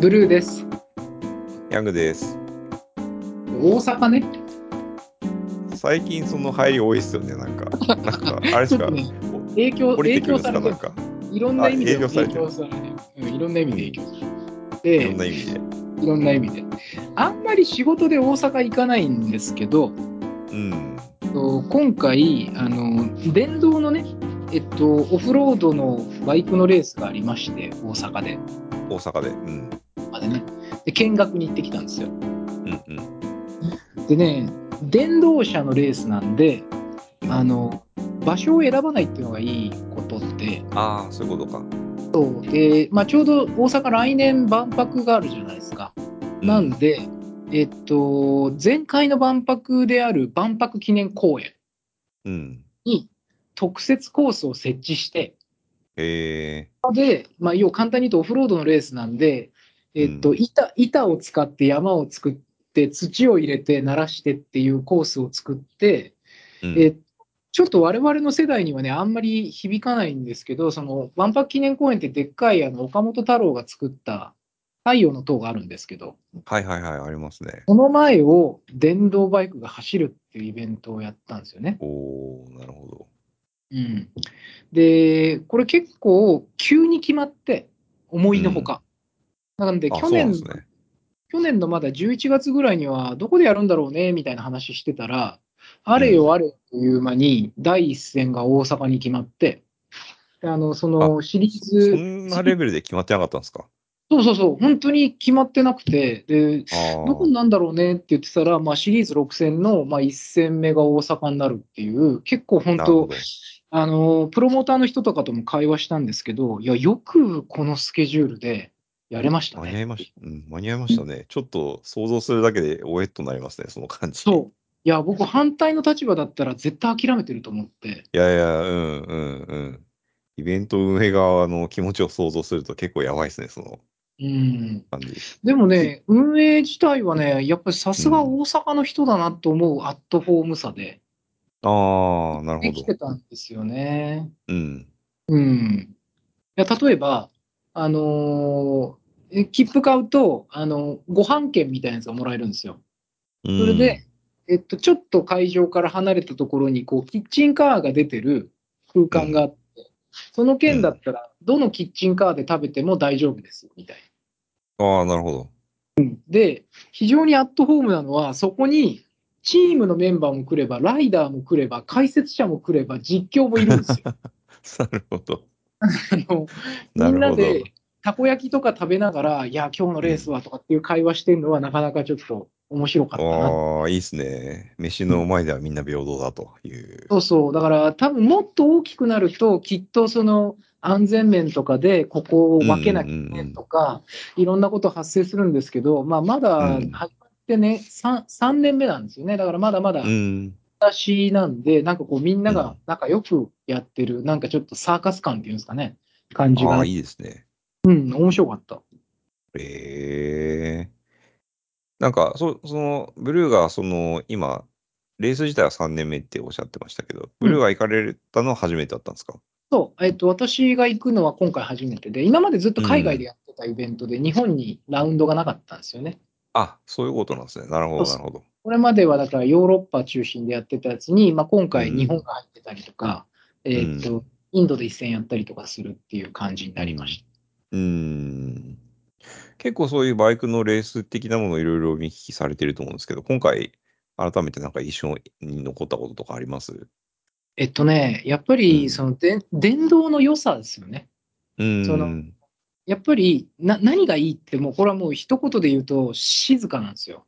ブルーです。ヤングです。大阪ね。最近その入り多いっすよね、なんか。なんか、あれですか、ね影響、影響されてる。いろんな意味であ影響されてるいろんな意味で影響されてる。いろんな意味で。いろんな意味で。あんまり仕事で大阪行かないんですけど、うん。と今回、あの、電動のね、えっと、オフロードのバイクのレースがありまして、大阪で。大阪で。うん。までね。で、見学に行ってきたんですよ。うんうん。でね、電動車のレースなんで、あの、場所を選ばないっていうのがいいことって、ああ、そういうことか。そうで、まあ、ちょうど大阪来年万博があるじゃないですか。なんで、えっと、前回の万博である万博記念公園うん。に特設コースを設置して、へえで、まあ、要は簡単に言うとオフロードのレースなんで、えっと、うん板、板を使って山を作って、土を入れて鳴らしてっていうコースを作って、えちょっと我々の世代にはね、あんまり響かないんですけど、その万博記念公園ってでっかいあの岡本太郎が作った太陽の塔があるんですけど、はいはいはい、ありますね。その前を電動バイクが走るっていうイベントをやったんですよね。おー、なるほど。うん、で、これ結構急に決まって、思いのほか。なので、あ、去年ね。去年のまだ11月ぐらいには、どこでやるんだろうねみたいな話してたら、あれよあれという間に、第一戦が大阪に決まって、であのそのシリーそズ、んなレベルで決まってなかったんですか？そうそうそう、本当に決まってなくて、で。どこなんだろうねって言ってたら、まあ、シリーズ6戦の、まあ、1戦目が大阪になるっていう、結構本当あの、プロモーターの人とかとも会話したんですけど、いや、よくこのスケジュールでやれましたね。間に合いました。うん、間に合いましたね。ちょっと想像するだけでおえっとなりますね、その感じ。そう。いや、僕、反対の立場だったら絶対諦めてると思って。いやいや、うんうんうん。イベント運営側の気持ちを想像すると結構やばいですね、そのうん。感じ。でもね、運営自体はね、やっぱりさすが大阪の人だなと思うアットホームさで、ああ、なるほど。できてたんですよね。うん。うん。いや、例えば、あのーえ切符買うと、あの、ご飯券みたいなやつがもらえるんですよ。そそれで、えっと、ちょっと会場から離れたところに、こう、キッチンカーが出てる空間があって、その券だったら、どのキッチンカーで食べても大丈夫です、みたいな。ああ、なるほど。で、非常にアットホームなのは、そこにチームのメンバーも来れば、ライダーも来れば、解説者も来れば、実況もいるんですよ。なるほど。あのみ。んなでたこ焼きとか食べながら、いや、今日のレースはとかっていう会話してるのは、なかなかちょっと面白かったな。ああ、いいですね。飯の前ではみんな平等だという。そうそう。だから、多分もっと大きくなると、きっとその安全面とかで、ここを分けなきゃいけないとか、いろんなこと発生するんですけど、まあ、まだうん始まってね、3, 3年目なんですよね。だからまだまだうん。私なんで、なんかこうみんなうんが仲良くやってる、なんかちょっとサーカス感っていうんですかね、感じが、ああ、いいですね。うん、面白かった。ええなんか、そその、ブルーが、その、今、レース自体は3年目っておっしゃってましたけど、ブルーが行かれたのは初めてだったんですか、そう、えっと、私が行くのは今回初めてで、今までずっと海外でやってたイベントで、日本にラウンドがなかったんですよね。あ、そういうことなんですね。なるほど、なるほど。これまではだからヨーロッパ中心でやってたやつに、まあ、今回うん日本が入ってたりとか、えーっと、インドで一戦やったりとかするっていう感じになりました。うーん。結構そういうバイクのレース的なものをいろいろ見聞きされてると思うんですけど、今回、改めてなんか一緒に残ったこととかあります？えっとね、やっぱうんりそので電動の良さですよね。う。そのやっぱりな何がいいって、もうこれはもう一言で言うと、静かなんですよ。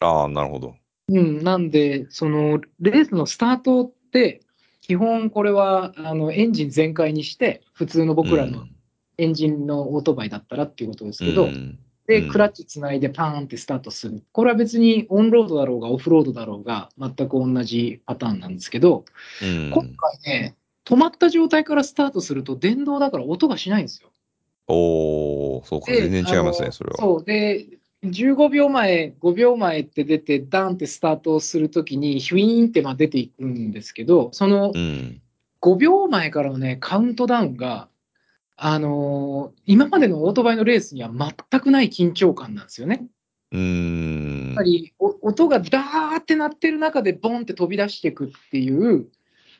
ああ、なるほど。うん、なんで、そのレースのスタートって、基本これはあのエンジン全開にして、普通の僕らのエンジンのオートバイだったらっていうことですけど、うんで、うんクラッチつないでパーンってスタートする。これは別にオンロードだろうがオフロードだろうが全く同じパターンなんですけど、うん今回ね、止まった状態からスタートすると電動だから音がしないんですよ。おー、そうか、で全然違いますね、それは。そう。で、15秒前、5秒前って出て、ダンってスタートをするときに、ヒュイーンってまあ出ていくんですけど、そのうん。5秒前からのね、カウントダウンが、あのー今までのオートバイのレースには全くない緊張感なんですよね。うーん。やっぱりお音がダーって鳴ってる中でボンって飛び出していくっていう、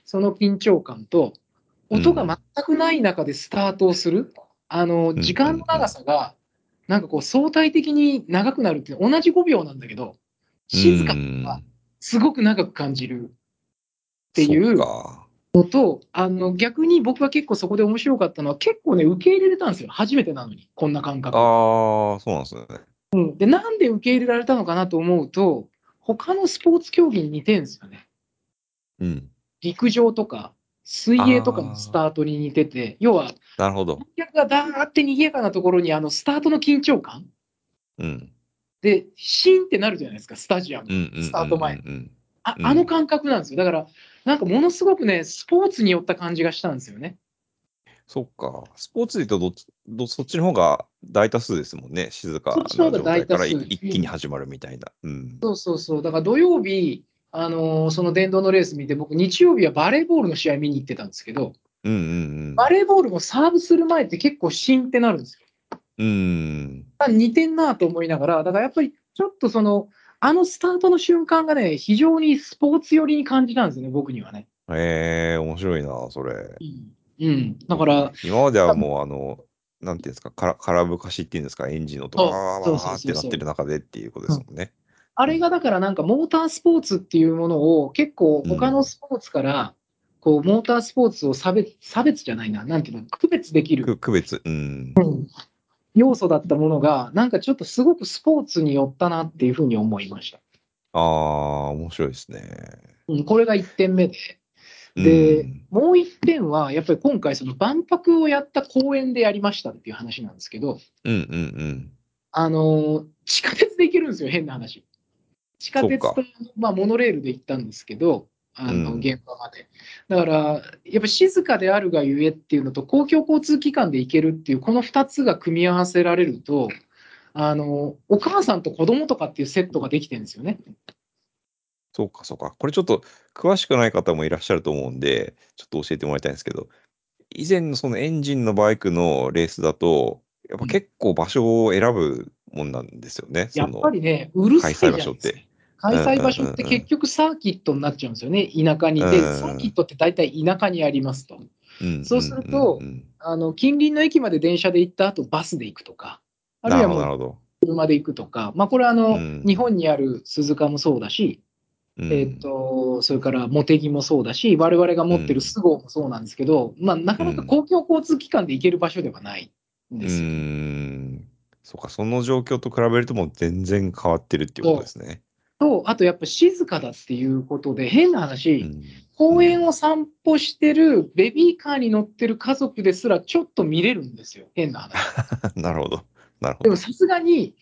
その緊張感と、音が全くない中でスタートをする、あの、ん時間の長さが、なんかこう相対的に長くなるっていう、同じ5秒なんだけど、静かうんがすごく長く感じるっていうそっか。のと、あの、逆に僕は結構そこで面白かったのは、結構ね、受け入れれたんですよ。初めてなのに、こんな感覚。ああ、そうなんですね。うんで、なんで受け入れられたのかなと思うと、他のスポーツ競技に似てるんですよね。うん。陸上とか、水泳とかのスタートに似てて、要は、なるほど観。客がダーって賑やかなところに、あの、スタートの緊張感うん。で、シーンってなるじゃないですか、スタジアム。うんうんうんうん。スタート前うん。あうんあの感覚なんですよ。だから、なんかものすごくね、スポーツによった感じがしたんですよね。そっか。スポーツで言うとどど、そっちの方が大多数ですもんね。静かな状態から一気に始まるみたいな。うん。そうそうそう。だから土曜日、あのーその電動のレース見て、僕、日曜日はバレーボールの試合見に行ってたんですけど、うんうんバレーボールもサーブする前って結構シーンってなるんですよ。うん。うん。あ似てんなと思いながら、だからやっぱりちょっとその、あのスタートの瞬間がね、非常にスポーツ寄りに感じたんですよね、僕にはね。ええ面白いな、それ。うん。だから、今まではもう、あの、なんていうんですか、から空ぶかしっていうんですか、エンジンの音がわーってなってる中でっていうことですもんね。あれがだからなんかモータースポーツっていうものを結構他のスポーツから、こう、モータースポーツを差別、差別じゃないな、なんていうの、区別できるく区別。うん。要素だったものが、なんかちょっとすごくスポーツに寄ったなっていうふうに思いました。ああ、面白いですね。うん、これが1点目で。で、うんもう1点は、やっぱり今回、その万博をやった公園でやりましたっていう話なんですけど、うんうんうん。あのー地下鉄で行けるんですよ、変な話。地下鉄とまあ、モノレールで行ったんですけど、あのうん現場まで。だから、やっぱ静かであるがゆえっていうのと、公共交通機関で行けるっていう、この2つが組み合わせられると、あのお母さんと子供とかっていうセットができてるんですよね。そうか、そうか。これちょっと詳しくない方もいらっしゃると思うんで、ちょっと教えてもらいたいんですけど、以前のそのエンジンのバイクのレースだと、やっぱ結構場所を選ぶもんなんですよね。やっそのぱりね、うるさい場所って。開催場所って結局サーキットになっちゃうんですよね、田舎に。で、うん。サーキットって大体田舎にありますと。うん。そうするとあの近隣の駅まで電車で行った後バスで行くとか、あるいはもう車で行くとか、まあ、これはあの、うん。日本にある鈴鹿もそうだし、えっとそれから茂木もそうだし、我々が持ってる菅生もそうなんですけど、まあ、なかなか公共交通機関で行ける場所ではないんうですよ。そうか、その状況と比べるともう全然変わってるっていうことですね。と、あとやっぱ静かだっていうことで、変な話、うん公園を散歩してるベビーカーに乗ってる家族ですらちょっと見れるんですよ、変な話。なるほど。なるほど。でもさすがに、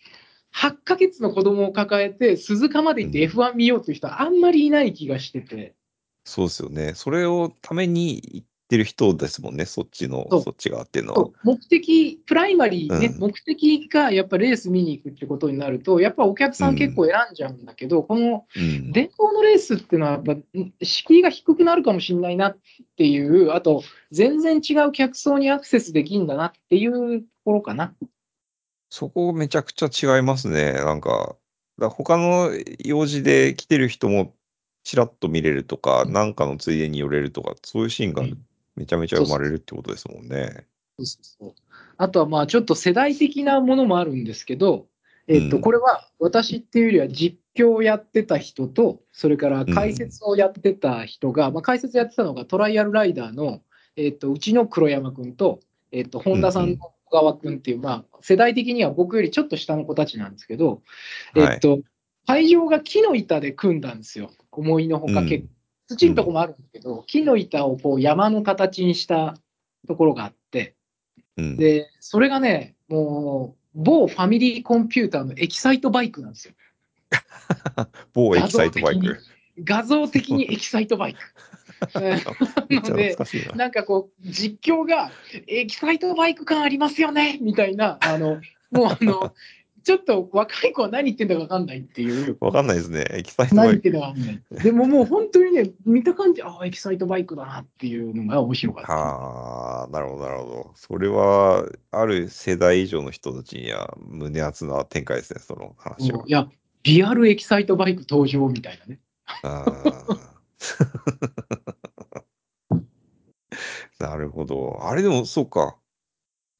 8ヶ月の子供を抱えて、鈴鹿まで行って F1 見ようという人はあんまりいない気がしてて、そうですよね。それをために行ってる人ですもんね、そっちの、そっち側っていうのは。目的、プライマリーね、うん。目的がやっぱレース見に行くってことになると、やっぱお客さん結構選んじゃうんだけど、このうん。電動のレースっていうのは、やっぱん敷居が低くなるかもしれないなっていう、あと、全然違う客層にアクセスできるんだなっていうところかな。そこめちゃくちゃ違いますね。なんか、だ他の用事で来てる人もちらっと見れるとか、なんかのついでに寄れるとか、そういうシーンがうんめちゃめちゃ生まれるってことですもんね。そうそうそうあとはまあちょっと世代的なものもあるんですけど、えっと、うんこれは私っていうよりは実況をやってた人と、それから解説をやってた人が、まあ、解説やってたのがトライアルライダーの、えっと、うちの黒山君と、えっと、本田さんの小川君っていう、まあ、世代的には僕よりちょっと下の子たちなんですけど、えっと、会場が木の板で組んだんですよ。思いのほかうん結構。土のとこもあるんですけど、木の板をこう山の形にしたところがあって、うん、で、それがね、もう、某ファミリーコンピューターのエキサイトバイクなんですよ。某エキサイトバイク。画像的にエキサイトバイク。めっちゃ懐かしいな。なんかこう、実況が、エキサイトバイク感ありますよねみたいな、あの、もうあの、ちょっと若い子は何言ってんだか分かんないっていう。わかんないですね。エキサイトバイク。何言ってんだか分かんない。でももう本当にね、見た感じ、ああ、エキサイトバイクだなっていうのが面白かった。はあ、なるほど、なるほど。それは、ある世代以上の人たちには胸熱な展開ですね、その話は。いや、リアルエキサイトバイク登場みたいなね。あー なるほど。あれでも、そうか。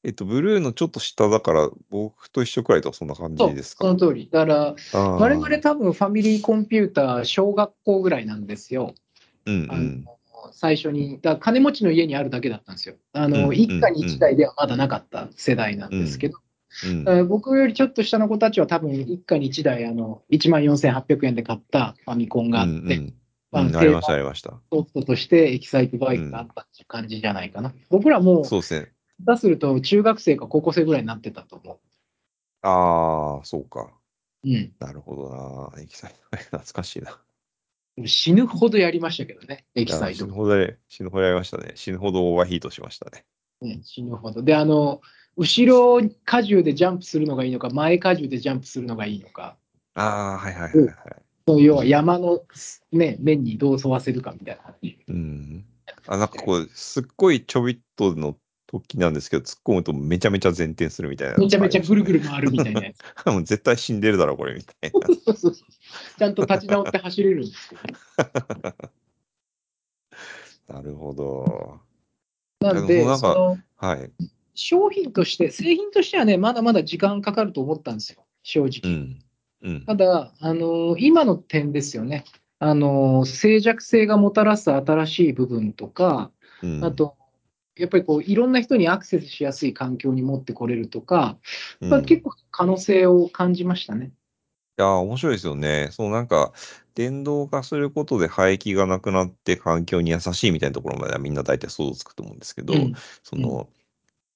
えっと、ブルーのちょっと下だから、僕と一緒くらいとはそんな感そう、じですか？その通り。だから、我々多分ファミリーコンピューター小学校ぐらいなんですよ。あうんうん。の最初に、だから金持ちの家にあるだけだったんですよ。あの、うん一家に一台ではまだなかった世代なんですけど、うんだから僕よりちょっと下の子たちは多分一家に一台、あの、1万4800円で買ったファミコンがあって、うんうんまあうんありました、ありました。ソフトとしてエキサイトバイクがあったっていう感じじゃないかな。僕らもう、そうですね。出すると中学生か高校生ぐらいになってたと思ああ、そうか。う。うん。なるほどな。エキサイト 懐かしいな。死ぬほどやりましたけどね、エキサイト死ぬ。ほどやり、死ぬほどやりましたね。死ぬほどオーバーヒートしましたね。ね、死ぬほど。で、あの、後ろ荷重でジャンプするのがいいのか、前荷重でジャンプするのがいいのか、ああ、はいはいはいはい。そう要は山の、ね、面にどう沿わせるかみたいな話。うん。あ、なんかこう、すっごいちょびっとの時なんですけど、突っ込むとめちゃめちゃ前転するみたいな。めちゃめちゃぐるぐる回るみたいなやつ。もう絶対死んでるだろ、これ、みたいな。そうそうそうちゃんと立ち直って走れるんですけどね。なるほど。なんで、なんかそのはい。商品として、製品としてはね、まだまだ時間かかると思ったんですよ、正う直。ん。うん。ただ、あの今の点ですよね。あの静寂性がもたらす新しい部分とか、うんあ、と、やっぱりこういろんな人にアクセスしやすい環境に持ってこれるとか、うんまあ、結構可能性を感じましたね。いやー、面白いですよね。そう、なんか、電動化することで排気がなくなって環境に優しいみたいなところまではみんな大体想像つくと思うんですけど、うんその、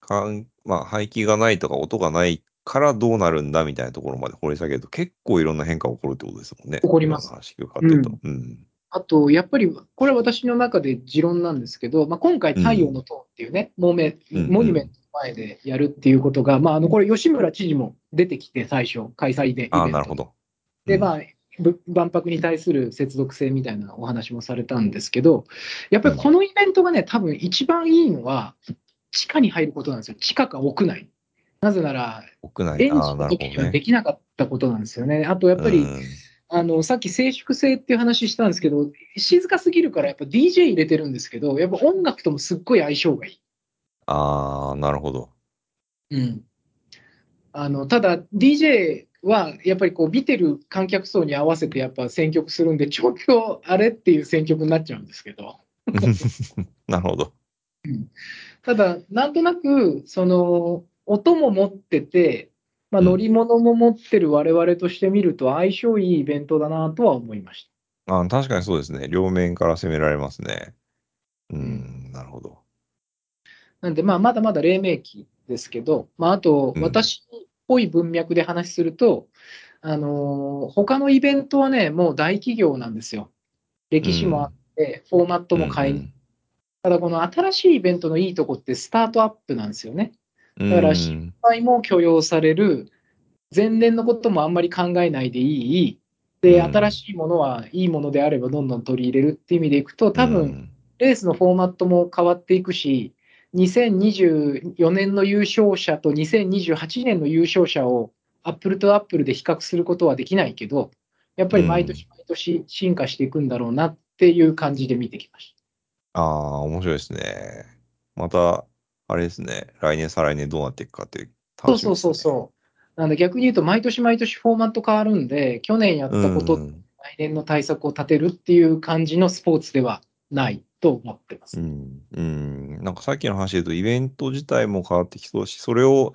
かんまあ、排気がないとか音がないからどうなるんだみたいなところまで掘り下げると結構いろんな変化が起こるってことですもんね。起こります今の話伺ってると。うん。あと、やっぱり、これは私の中で持論なんですけど、まあ、今回、太陽の塔っていうね、モメうんモニュメントの前でやるっていうことが、まあ、あのこれ、吉村知事も出てきて、最初、開催で。あなるほど。で、うんまあ、ぶ万博に対する接続性みたいなお話もされたんですけど、やっぱりこのイベントがね、多分一番いいのは、地下に入ることなんですよ。地下か屋内。なぜなら、屋内、エンの。時にはできなかったことなんですよね。あと、やっぱり、うんあの、さっき静粛性っていう話したんですけど、静かすぎるからやっぱ DJ 入れてるんですけど、やっぱ音楽ともすっごい相性がいい。ああ、なるほど。うん。あの、ただ DJ はやっぱりこう見てる観客層に合わせてやっぱ選曲するんで、ちょっとあれっていう選曲になっちゃうんですけど、なるほど。ただなんとなく、その、音も持ってて、まあ、うん乗り物も持ってる我々として見ると相性いいイベントだなとは思いました。あー確かにそうですね。両面から攻められますね。うん、なるほど。なんで、まあ、まだまだ黎明期ですけど、まあ、あと、うん私っぽい文脈で話すると、あのー他のイベントはね、もう大企業なんですよ。歴史もあって、フォーマットも変え、うんただこの新しいイベントのいいとこってスタートアップなんですよね。うん、だからうん失敗も許容される、前年のこともあんまり考えないでいい、で、うん。新しいものはいいものであればどんどん取り入れるっていう意味でいくと、多分、うん。レースのフォーマットも変わっていくし、2024年の優勝者と2028年の優勝者をアップルとアップルで比較することはできないけど、やっぱり毎年毎年進化していくんだろうなっていう感じで見てきましああ、面白いですね。また、あれですね。来年、再来年どうなっていくかってた。そうそうそうそう。なんで逆に言うと、毎年毎年フォーマット変わるんで、去年やったこと、うん来年の対策を立てるっていう感じのスポーツではないと思ってます。うん、うん、なんかさっきの話で言うと、イベント自体も変わってきそうだし、それを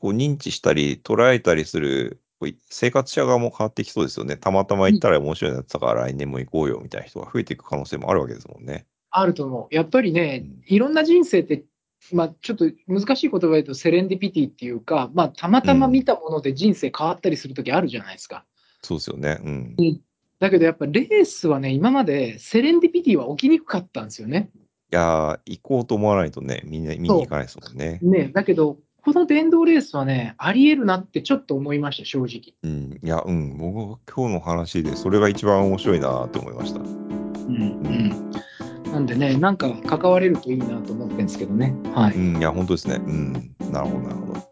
こう認知したり、捉えたりする、生活者側も変わってきそうですよね。たまたま行ったら面白いなってたから来年も行こうよみたいな人が増えていく可能性もあるわけですもんね。あると思う。やっぱりねうん、いろんな人生って、まあ、ちょっと難しい言葉で言うと、セレンディピティっていうか、まあ、たまたま見たもので人生変わったりするときあるじゃないですか。そうですよね。うん。だけどやっぱレースはね、今までセレンディピティは起きにくかったんですよね。いやー、行こうと思わないとね、みんな見に行かないですもんね。ねだけど、この電動レースはね、あり得るなってちょっと思いました、正直。うん。いや、うん。僕、今日の話で、それが一番面白いなと思いました。うん、うん。なんでね、なんか関われるといいなと思ってるんですけどね。はい。うん。いや、本当ですね。うん。なるほど、なるほど。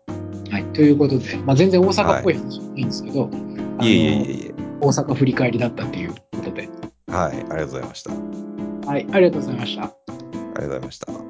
はい、ということで、まあ、全然大阪っぽい話じゃないんですけど、あのいえいえいえいえ。大阪振り返りだったということで。はい。ありがとうございました。ありはい、ありがとうございました。がとうございました。